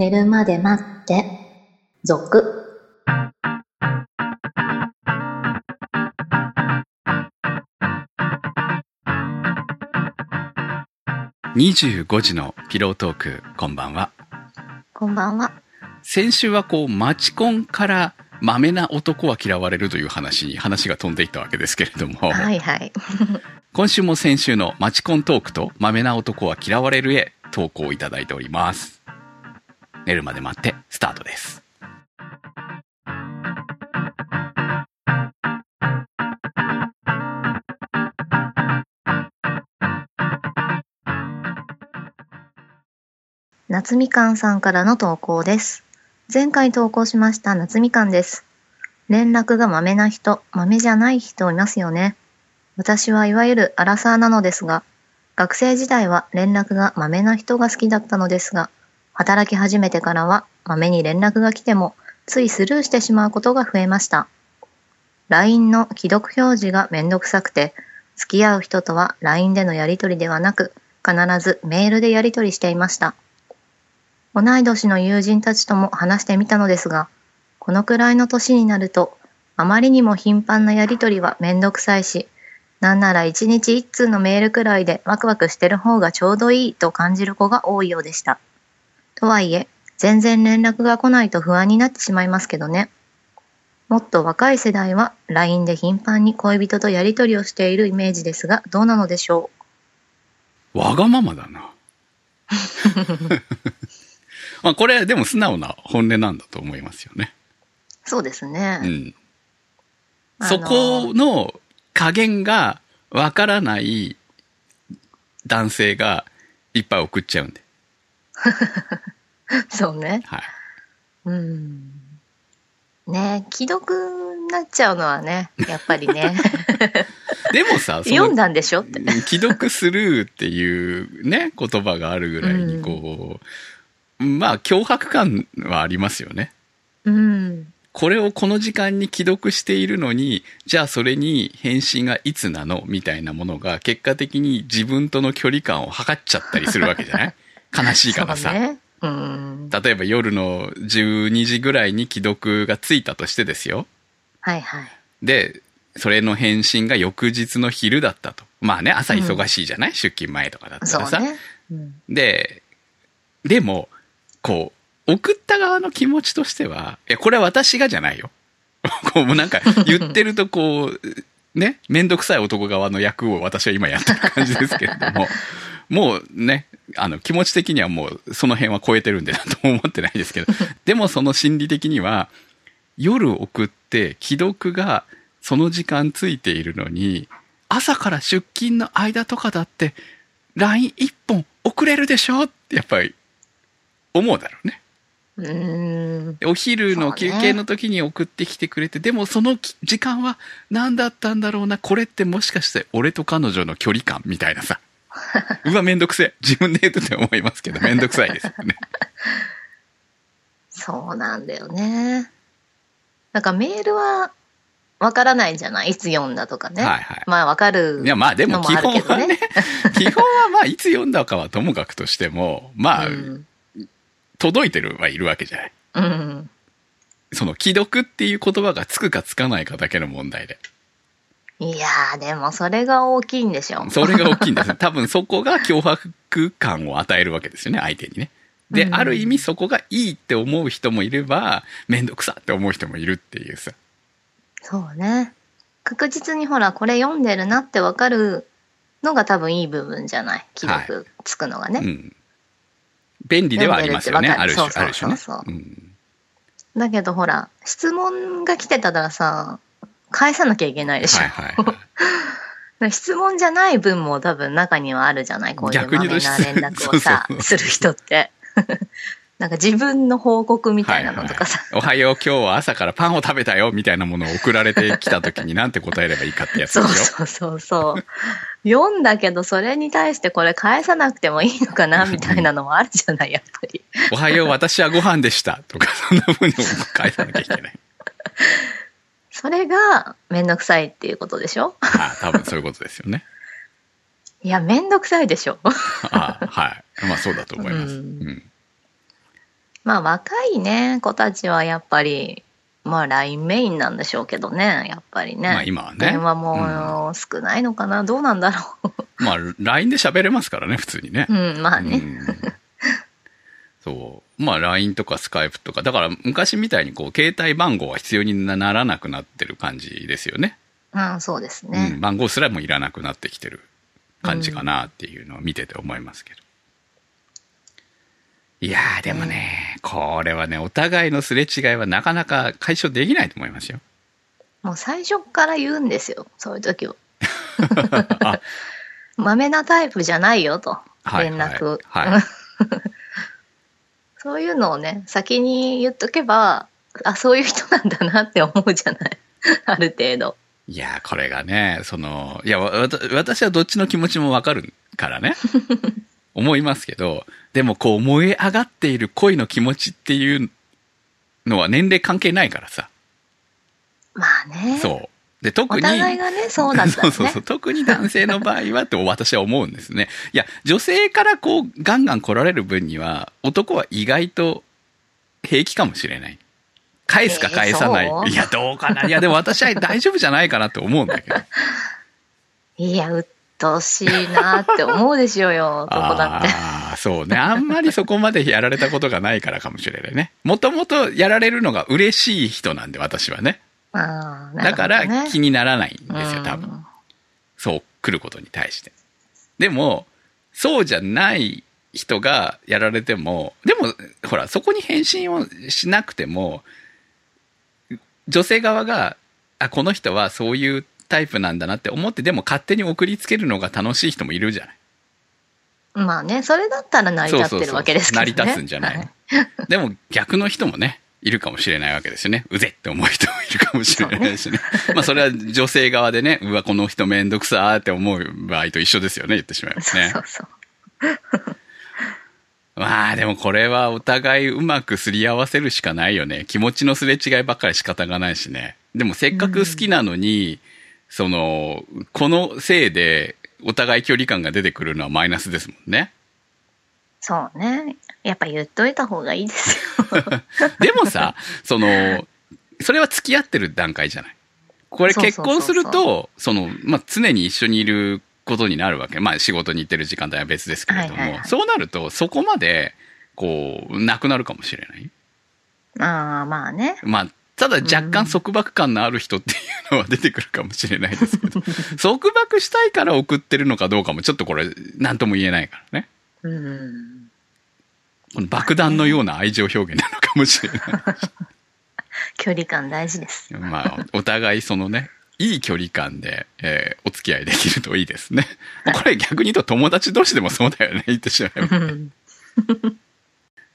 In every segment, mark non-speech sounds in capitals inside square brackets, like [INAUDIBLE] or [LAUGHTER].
寝るまで待って、続。25時のピロートーク、こんばんは。こんばんは。先週はこう、マチコンから、マメな男は嫌われるという話に話が飛んでいったわけですけれども、はいはい。[LAUGHS] 今週も先週のマチコントークと、マメな男は嫌われるへ投稿をいただいております。寝るまで待って、スタートです。夏みかんさんからの投稿です。前回投稿しました夏みかんです。連絡が豆な人、豆じゃない人いますよね。私はいわゆるアラサーなのですが、学生時代は連絡が豆な人が好きだったのですが、働き始めてからは豆に連絡が来てもついスルーしてしまうことが増えました。LINE の既読表示がめんどくさくて、付き合う人とは LINE でのやり取りではなく、必ずメールでやり取りしていました。同い年の友人たちとも話してみたのですが、このくらいの年になると、あまりにも頻繁なやりとりはめんどくさいし、なんなら一日一通のメールくらいでワクワクしてる方がちょうどいいと感じる子が多いようでした。とはいえ、全然連絡が来ないと不安になってしまいますけどね。もっと若い世代は LINE で頻繁に恋人とやりとりをしているイメージですが、どうなのでしょわがままだな。[LAUGHS] まあこれでも素直な本音なんだと思いますよね。うそうですね。うん。そこの加減がわからない男性がいっぱい送っちゃうんで。[LAUGHS] そうね。はい。うん。ね既読になっちゃうのはね、やっぱりね。[LAUGHS] でもさ、読んだんでしょって。既読スルーっていうね、言葉があるぐらいにこう、まあ脅迫感はありますよね。うん。これをこの時間に既読しているのに、じゃあそれに返信がいつなの？みたいなものが結果的に自分との距離感を測っちゃったりするわけじゃない？悲しいからさ。ね。うん。例えば夜の12時ぐらいに既読がついたとしてですよ。はいはい。で、それの返信が翌日の昼だったと。まあね、朝忙しいじゃない、出勤前とかだったらさ。ね。うん。で、でも、こう、送った側の気持ちとしては、いや、これは私がじゃないよ。[LAUGHS] こう、もうなんか言ってるとこう、ね、めんどくさい男側の役を私は今やってる感じですけれども、もうね、あの、気持ち的にはもうその辺は超えてるんでなと思ってないですけど、[LAUGHS] でもその心理的には、夜送って既読がその時間ついているのに、朝から出勤の間とかだって、LINE 一本送れるでしょってやっぱり思うだろうね。うーん。お昼の休憩の時に送ってきてくれて、でもそのき時間は何だったんだろうな、これってもしかして俺と彼女の距離感みたいなさ。うわ、めんどくせえ。自分で言ってて思いますけど、めんどくさいですよね。[LAUGHS] そうなんだよね。なんかメールはわからないじゃない？いつ読んだとかね。はいはいまあわかるいや、まあでも基本はね、[LAUGHS] 基本はまあいつ読んだかはともかくとしても、まあ、うん。届いてるはいるわけじゃない。うん。その既読っていう言葉がつくかつかないかだけの問題で。いやー、でもそれが大きいんでしょ。それが大きいんです。[LAUGHS] 多分そこが脅迫感を与えるわけですよね、相手にね。で、うんある意味そこがいいって思う人もいれば、めんどくさって思う人もいるっていうさ。そうね。確実にほら、これ読んでるなってわかるのが多分いい部分じゃない？既読つくのがね。うん。便利ではありますよね、ある種、ある種ね。うんだけどほら、質問が来てたらさ、返さなきゃいけないでしょ。はいはいはい。[LAUGHS] 質問じゃない文も多分中にはあるじゃない？こういうまめな連絡をさ [LAUGHS] する人って。[LAUGHS] なんか自分の報告みたいなのとかさ。おはよう、今日は朝からパンを食べたよ、みたいなものを送られてきた時になんて答えればいいかってやつでしょ？そうそうそうそう。読んだけど、それに対してこれ返さなくてもいいのかなみたいなのもあるじゃない、やっぱり。おはよう、私はご飯でした。とか、そんな風に返さなきゃいけない。それがめんどくさいっていうことでしょ？あ多分そういうことですよね。[LAUGHS] いや、めんどくさいでしょ [LAUGHS] あはい。まあそうだと思います。ううんん。まあ若いね、子たちはやっぱり、まあ LINE メインなんでしょうけどね、やっぱりね。まあ今はね電話も少ないのかな、どうなんだろまあ、LINE で喋れますからね、普通にね。う。うん、まあね。うんそう。まあ LINE とか Skype とか、だから昔みたいにこう、携帯番号は必要にならなくなってる感じですよね。うん、そうですうねん、。番号すらもいらなくなってきてる感じかなっていうのを見てて思いますけど。いやーでもね、これはね、お互いのすれ違いはなかなか解消できないと思いますよ。もう最初から言うんですよ、そういう時は。[LAUGHS] [LAUGHS] あ、豆なタイプじゃないよと、はい連絡。はいはい [LAUGHS] そういうのをね、先に言っとけば、あ、そういう人なんだなって思うじゃない。[LAUGHS] ある程度。いやーこれがね、その、いや、私はどっちの気持ちもわかるからね。[LAUGHS] 思いますけど、でもこう燃え上がっている恋の気持ちっていうのは年齢関係ないからさ。まあね。そう。で、特おに。互いがね、そうだったらね。[LAUGHS] そうそうそう。特に男性の場合はって私は思うんですね。いや、女性からこう、ガンガン来られる分には、男は意外と平気かもしれない。返すか返さない。えーいや、どうかな。いや、でも私は大丈夫じゃないかなと思うんだけど。いや、鬱陶しいなって思うでしょうよ、[LAUGHS] 男だって。ああ、そうね。あんまりそこまでやられたことがないからかもしれないね。もともとやられるのが嬉しい人なんで、私はね。あーなだから気にならないんですよ、多分。うんそう来ることに対して。でも、そうじゃない人がやられても、でも、ほら、そこに返信をしなくても、女性側が、あ、この人はそういうタイプなんだなって思って、でも勝手に送りつけるのが楽しい人もいるじゃない。まあね、それだったら成り立ってるわけですけどね。成り立つんじゃないの、は [LAUGHS] でも逆の人もね、いるかもしれないわけですよね。うぜって思う人もいるかもしれないしね。まあそれは女性側でね、うわ、この人めんどくさーって思う場合と一緒ですよね、言ってしまいますねそう。そうそう。まあでもこれはお互いうまくすり合わせるしかないよね。気持ちのすれ違いばっかり仕方がないしね。でもせっかく好きなのに、その、このせいでお互い距離感が出てくるのはマイナスですもんね。そうね。やっぱ言っといた方がいいですよ。[LAUGHS] でもさ、その、それは付き合ってる段階じゃない？これ結婚すると、その、まあ、常に一緒にいることになるわけ。まあ、仕事に行ってる時間帯は別ですけれども、はいはいはいそうなると、そこまで、こう、なくなるかもしれない？ああ、まあね。まあ、ただ若干束縛感のある人っていうのは出てくるかもしれないですけど、束縛したいから送ってるのかどうかもちょっとこれ、なんとも言えないからね。うん。この爆弾のような愛情表現なのかもしれない。距離感大事です。まあ、お互いそのね、いい距離感で、えーお付き合いできるといいですね。これ逆に言うと友達同士でもそうだよね、言ってしまえば。うん。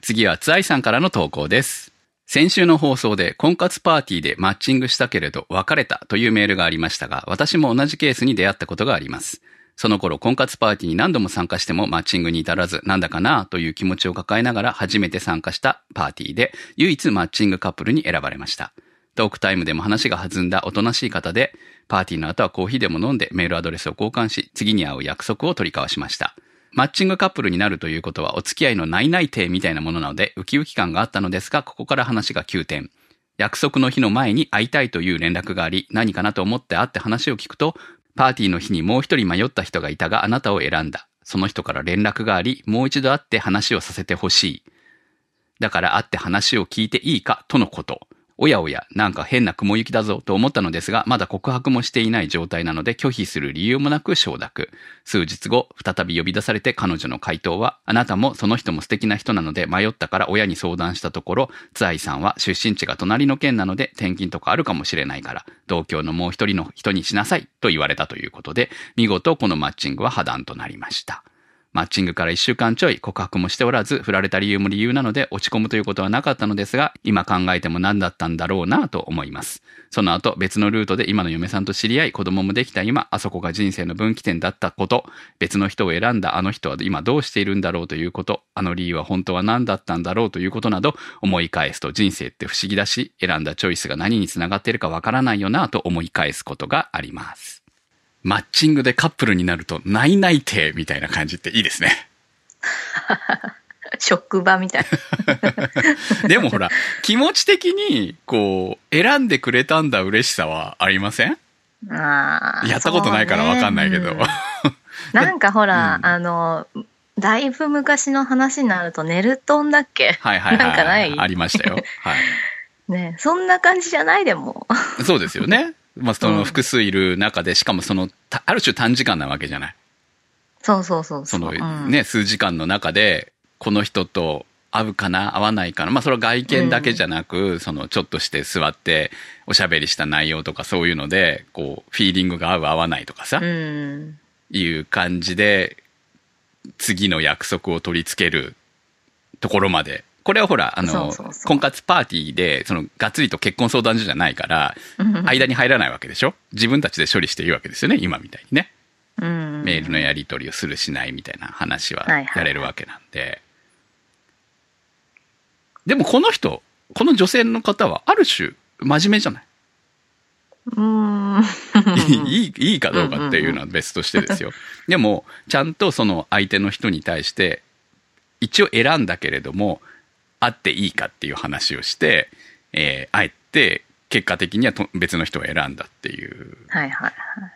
次はつあいさんからの投稿です。先週の放送で婚活パーティーでマッチングしたけれど別れたというメールがありましたが、私も同じケースに出会ったことがあります。その頃婚活パーティーに何度も参加してもマッチングに至らず、なんだかなという気持ちを抱えながら初めて参加したパーティーで、唯一マッチングカップルに選ばれました。トークタイムでも話が弾んだおとなしい方で、パーティーの後はコーヒーでも飲んでメールアドレスを交換し、次に会う約束を取り交わしました。マッチングカップルになるということはお付き合いの内々定みたいなものなので、ウキウキ感があったのですが、ここから話が急転。約束の日の前に会いたいという連絡があり、何かなと思って会って話を聞くと、パーティーの日にもう一人迷った人がいたがあなたを選んだ。その人から連絡があり、もう一度会って話をさせてほしい。だから会って話を聞いていいかとのこと。おやおや、なんか変な雲行きだぞと思ったのですが、まだ告白もしていない状態なので拒否する理由もなく承諾。数日後、再び呼び出されて彼女の回答は、あなたもその人も素敵な人なので迷ったから親に相談したところ、つあいさんは出身地が隣の県なので転勤とかあるかもしれないから、同郷のもう一人の人にしなさいと言われたということで、見事このマッチングは破談となりました。マッチングから一週間ちょい告白もしておらず、振られた理由も理由なので落ち込むということはなかったのですが、今考えても何だったんだろうなと思います。その後別のルートで今の嫁さんと知り合い子供もできた今、あそこが人生の分岐点だったこと、別の人を選んだあの人は今どうしているんだろうということ、あの理由は本当は何だったんだろうということなど、思い返すと人生って不思議だし、選んだチョイスが何につながっているかわからないよなと思い返すことがあります。マッチングでカップルになると、ないないてみたいな感じっていいですね。[LAUGHS] 職場みたい [LAUGHS] でもほら、気持ち的に、こう、選んでくれたんだ嬉しさはありません？な。あーやったことないからわかんないけど。ねうん [LAUGHS] なんかほら、うんあの、だいぶ昔の話になると、ネルトンだっけ？はいはいはい。なんかない？ありましたよ。はい。ねそんな感じじゃないでも。そうですよね。まあ、そうのん複数いる中で、しかもその、たある種短時間なわけじゃない？そうそうそうそのうんね、数時間の中で、この人と会うかな、会わないかな。まあ、それは外見だけじゃなく、その、ちょっとして座って、おしゃべりした内容とかそういうので、こう、フィーリングが合う合わないとかさ、うん。いう感じで、次の約束を取り付けるところまで。これはほら、あの、婚活パーティーで、その、がっつりと結婚相談所じゃないから、うん間に入らないわけでしょ？自分たちで処理していいわけですよね、今みたいにね。うん。メールのやり取りをするしないみたいな話ははいはいはいやれるわけなんで。でもこの人、この女性の方はある種真面目じゃない？うん。いい、いいかどうかっていうのは別としてですよ。でも、ちゃんとその相手の人に対して、一応選んだけれども、会っていいかっていう話をして、えー、あえて、結果的にはと別の人を選んだっていうはいはいはい。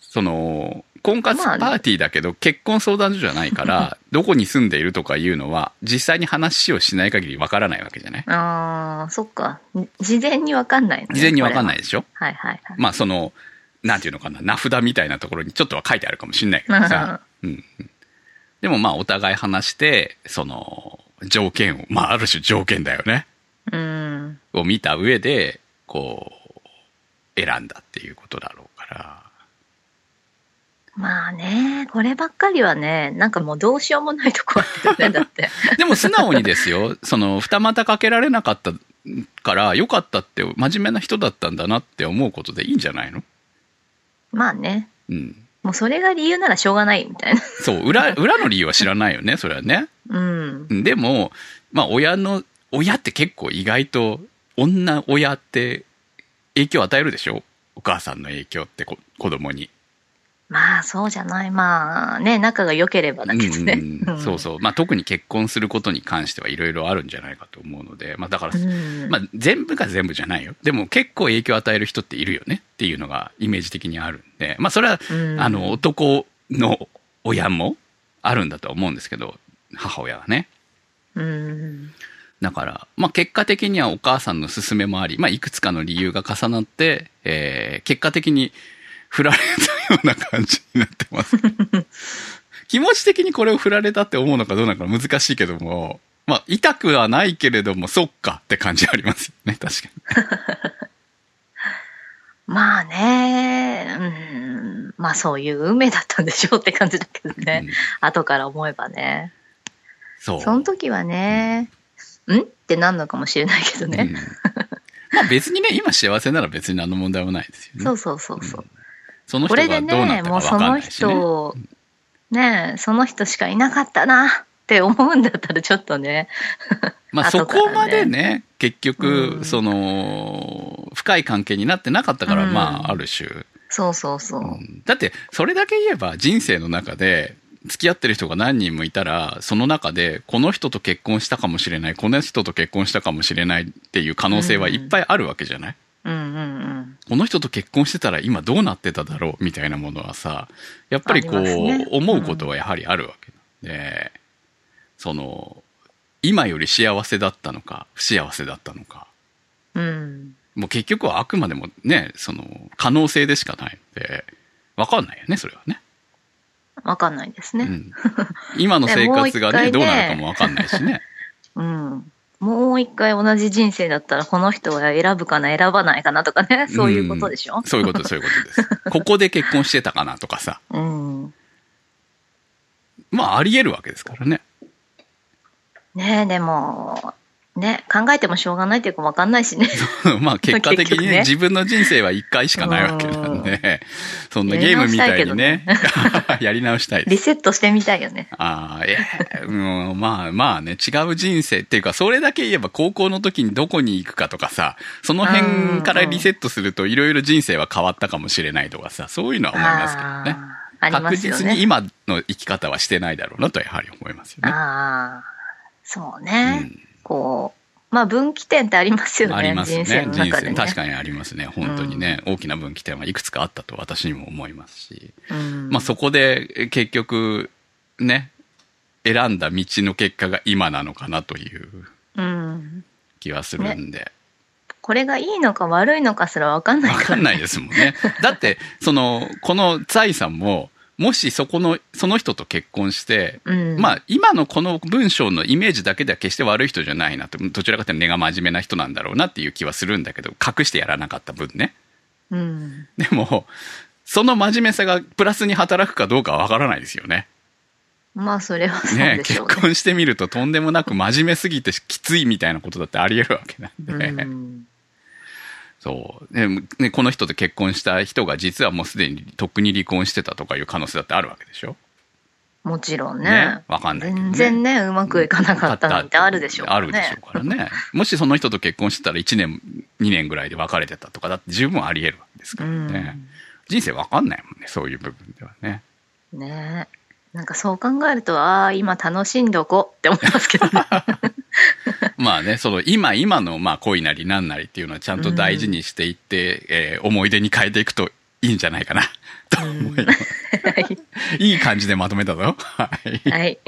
その、婚活パまあーティーだけど、結婚相談所じゃないから、[LAUGHS] どこに住んでいるとかいうのは、実際に話をしない限りわからないわけじゃない？ああ、そっか。事前にわかんないのね、。事前にわかんないいでしょ？はいはいはい。まあ、その、なんていうのかな、名札みたいなところにちょっとは書いてあるかもしれないけどさ。[LAUGHS] うん。うんでもまあ、お互い話して、その、条件を、まあ、ある種条件だよね。うん。を見た上で、こう、選んだっていうことだろうから。まあね、こればっかりはね、なんかもうどうしようもないとこあるよね、[LAUGHS] だって。でも素直にですよ、その、二股かけられなかったから、良かったって、真面目な人だったんだなって思うことでいいんじゃないの？まあね。うん。もうそれが理由ならしょうがないみたいな。そう、裏、裏の理由は知らないよね、それはね。うん。でも、まあ、親の、親って結構意外と、女親って影響を与えるでしょ？お母さんの影響ってこ子供に。まあそうじゃない。まあね、仲が良ければだけどね。うんうんそうそう。まあ、特に結婚することに関してはいろいろあるんじゃないかと思うので、まあ、だから、うん。まあ、全部が全部じゃないよ。でも結構影響を与える人っているよねっていうのがイメージ的にあるんで、まあそれは、うんあの、男の親もあるんだとは思うんですけど、母親はね。うん。だから、まあ結果的にはお母さんの勧めもあり、まあいくつかの理由が重なって、えー、結果的に振られたような感じになってます。[LAUGHS] 気持ち的にこれを振られたって思うのかどうなのか難しいけども、まあ痛くはないけれども、そっかって感じありますよね、確かに。[LAUGHS] まあね、うん。まあそういう運命だったんでしょうって感じだけどね。うん後から思えばね。そう。その時はね、んってなんのかもしれないけどね。うんまあ別にね、今幸せなら別に何の問題もないですよね。そうそうそうそう。そのこれで人がどうなね、ったか分もうそのかんないしね。人、ねその人しかいなかったなって思うんだったらちょっとね。まあ [LAUGHS] そこまでね、結局、うんその、深い関係になってなかったから、うんまあある種、そうそうそう。うんだって、それだけ言えば人生の中で、付き合ってる人が何人もいたら、その中で、この人と結婚したかもしれない、この人と結婚したかもしれないっていう可能性はいっぱいあるわけじゃない、うんうんうん。この人と結婚してたら今どうなってただろうみたいなものはさ、やっぱりこう、思うことはやはりあるわけなんで、その、今より幸せだったのか、不幸せだったのか、うん。もう結局はあくまでもね、その、可能性でしかないので、わかんないよね、それはね。わかんないですね。うん。今の生活がね、ねどうなるかもわかんないしね。[LAUGHS] うん。もう一回同じ人生だったらこの人は選ぶかな選ばないかなとかね、そういうことでしょ？んそういうこと、そういうことです。[LAUGHS] ここで結婚してたかなとかさ。うん。まあ、あり得るわけですからね。ねえ、でも、ね、考えてもしょうがないっていうかわかんないしね。[LAUGHS] まあ結果的にねね自分の人生は一回しかないわけなんで、そんなゲームみたいにね、[LAUGHS] やり直したいです。リセットしてみたいよね。ああ、ええうん、まあまあね、違う人生っていうか、それだけ言えば高校の時にどこに行くかとかさ、その辺からリセットするといろいろ人生は変わったかもしれないとかさ、そういうのは思いますけどね。あありま確。実に今の生き方はしてないだろうなとやはり思いますよね。ああ、そううね。んこう、まあ分岐点ってありますよね。ありますね。人生の中でね。確かにありますね。本当にね、大きな分岐点はいくつかあったと私にも思いますし。うんまあそこでえ結局、ね、選んだ道の結果が今なのかなといううん。気はするんで。これがいいのか悪いのかすらわかんないから。わかんないですもんね。だって、その、この財さんも、もしそこの、その人と結婚して、うん。まあ、今のこの文章のイメージだけでは決して悪い人じゃないなと、どちらかというと根が真面目な人なんだろうなっていう気はするんだけど、隠してやらなかった分ね。うん。でも、その真面目さがプラスに働くかどうかはわからないですよね。まあそれはそうね結でしょうね。婚してみるととんでもなく真面目すぎてきついみたいなことだってあり得るわけなんで。うんそう。でね、この人と結婚した人が実はもうすでにとっくに離婚してたとかいう可能性だってあるわけでしょ？もちろんね。ねわかんないね全然ね、うまくいかなかったなんてあるでしょうからね。あるでしょうからね。もしその人と結婚してたら1年、2年ぐらいで別れてたとか、だって十分あり得るわけですからね。人生わかんないもんね、そういう部分ではね。うん。なんかそう考えると、ああ、今楽しんどこって思いますけどね。[LAUGHS] まあね、その今今のまあ恋なりなんなりっていうのはちゃんと大事にしていって、えー思い出に変えていくといいんじゃないかな、と思います。[LAUGHS] いい感じでまとめたぞ。はい。はい。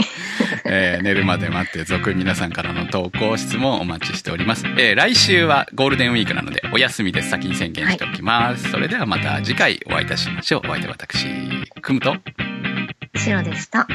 えー寝るまで待って続皆さんからの投稿質問お待ちしております、えー来週はゴールデンウィークなのでお休みです先に宣言しておきます、それではまた次回お会いいたしましょうお相手は私くむと白でした。